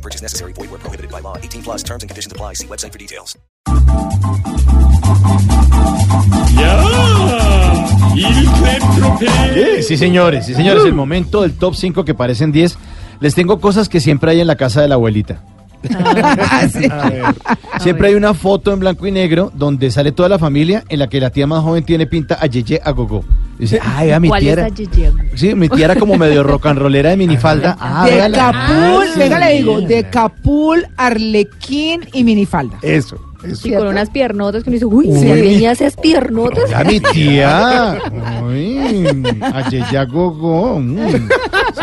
No purchase necessary. Void where prohibited by law. 18 plus terms and conditions apply. See website for details. Sí, señores, sí, señores, el momento del top 5 que parecen 10. Les tengo cosas que siempre hay en la casa de la abuelita. Siempre hay una foto en blanco y negro donde sale toda la familia en la que la tía más joven tiene pinta a Yeye a gogo. Dice, ay, a mi ¿Cuál tía era, sí, mi tía era como medio rock and rollera de minifalda. Ah, de véala. Capul, Ah, sí. venga le digo, de Capul, Arlequín y minifalda. Eso, eso. Y con unas piernotas que uno dice, uy, Uy. ¿la niña esas piernotas? A mi tía. Uy, a gogo. mm. Sí.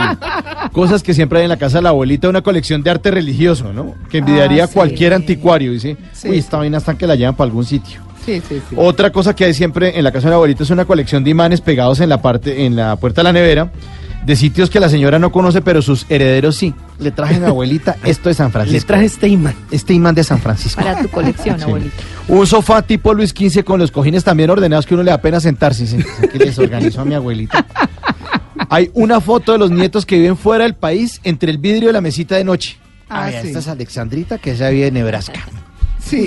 Cosas que siempre hay en la casa de la abuelita, una colección de arte religioso, ¿no? Que envidiaría Ah, sí. cualquier anticuario. Dice, Sí, uy, esta vaina están que la llevan para algún sitio. Sí, sí, sí. Otra cosa que hay siempre en la casa de la abuelita es una colección de imanes pegados en la parte, en la puerta de la nevera, de sitios que la señora no conoce, pero sus herederos sí. Le traje a mi abuelita esto de San Francisco. Le traje este imán. este imán de San Francisco. Para tu colección, Sí. abuelita. Un sofá tipo Luis XV con los cojines también ordenados que uno le da pena sentarse. Sí, sí, que les organizó a mi abuelita. Hay una foto de los nietos que viven fuera del país entre el vidrio de la mesita de noche. Ah, Ay, sí. Esta es Alexandrita, que ella vive en Nebraska. Sí.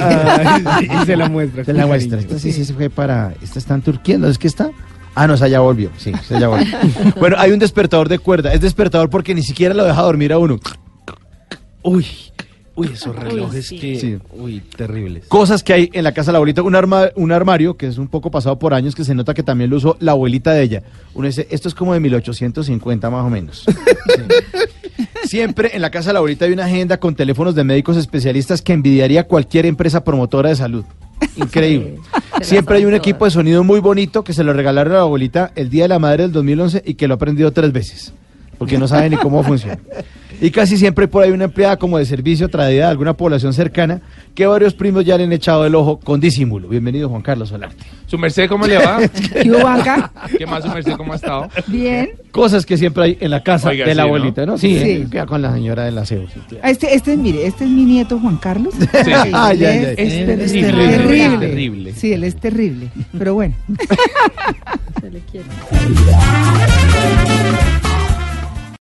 Y se la muestra. Es la muestra. Esta sí, sí se fue para. Esta está en Turquía, ¿no es que está? Ah, no, esa ya volvió. Sí, esa ya volvió. bueno, hay un despertador de cuerda. Es despertador porque ni siquiera lo deja dormir a uno. Uy, uy, esos relojes sí. que. Sí. Uy, terribles. Cosas que hay en la casa de la abuelita. Un, arma, un armario que es un poco pasado por años, que se nota que también lo usó la abuelita de ella. Uno dice, esto es como de 1850 más o menos. Sí. Siempre en la casa de la abuelita hay una agenda con teléfonos de médicos especialistas que envidiaría cualquier empresa promotora de salud. Increíble. Siempre hay un equipo de sonido muy bonito que se lo regalaron a la abuelita el Día de la Madre del 2011 y que lo ha aprendido tres veces, porque no sabe ni cómo funciona. Y casi siempre por ahí una empleada como de servicio traída de alguna población cercana que varios primos ya le han echado el ojo con disimulo. Bienvenido Juan Carlos Solarte. ¿Su merced cómo le va? ¿Qué más su merced cómo ha estado? Bien. Cosas que siempre hay en la casa Oiga, de la abuelita, ¿no? Sí, Sí. eh, con la señora sí, claro. Ah, Este, este, mire, este es mi nieto Juan Carlos. Sí, Ay, él ay, es- ay. Es es terrible. terrible. Es terrible. Sí, él es terrible. Pero bueno. Se le quiere.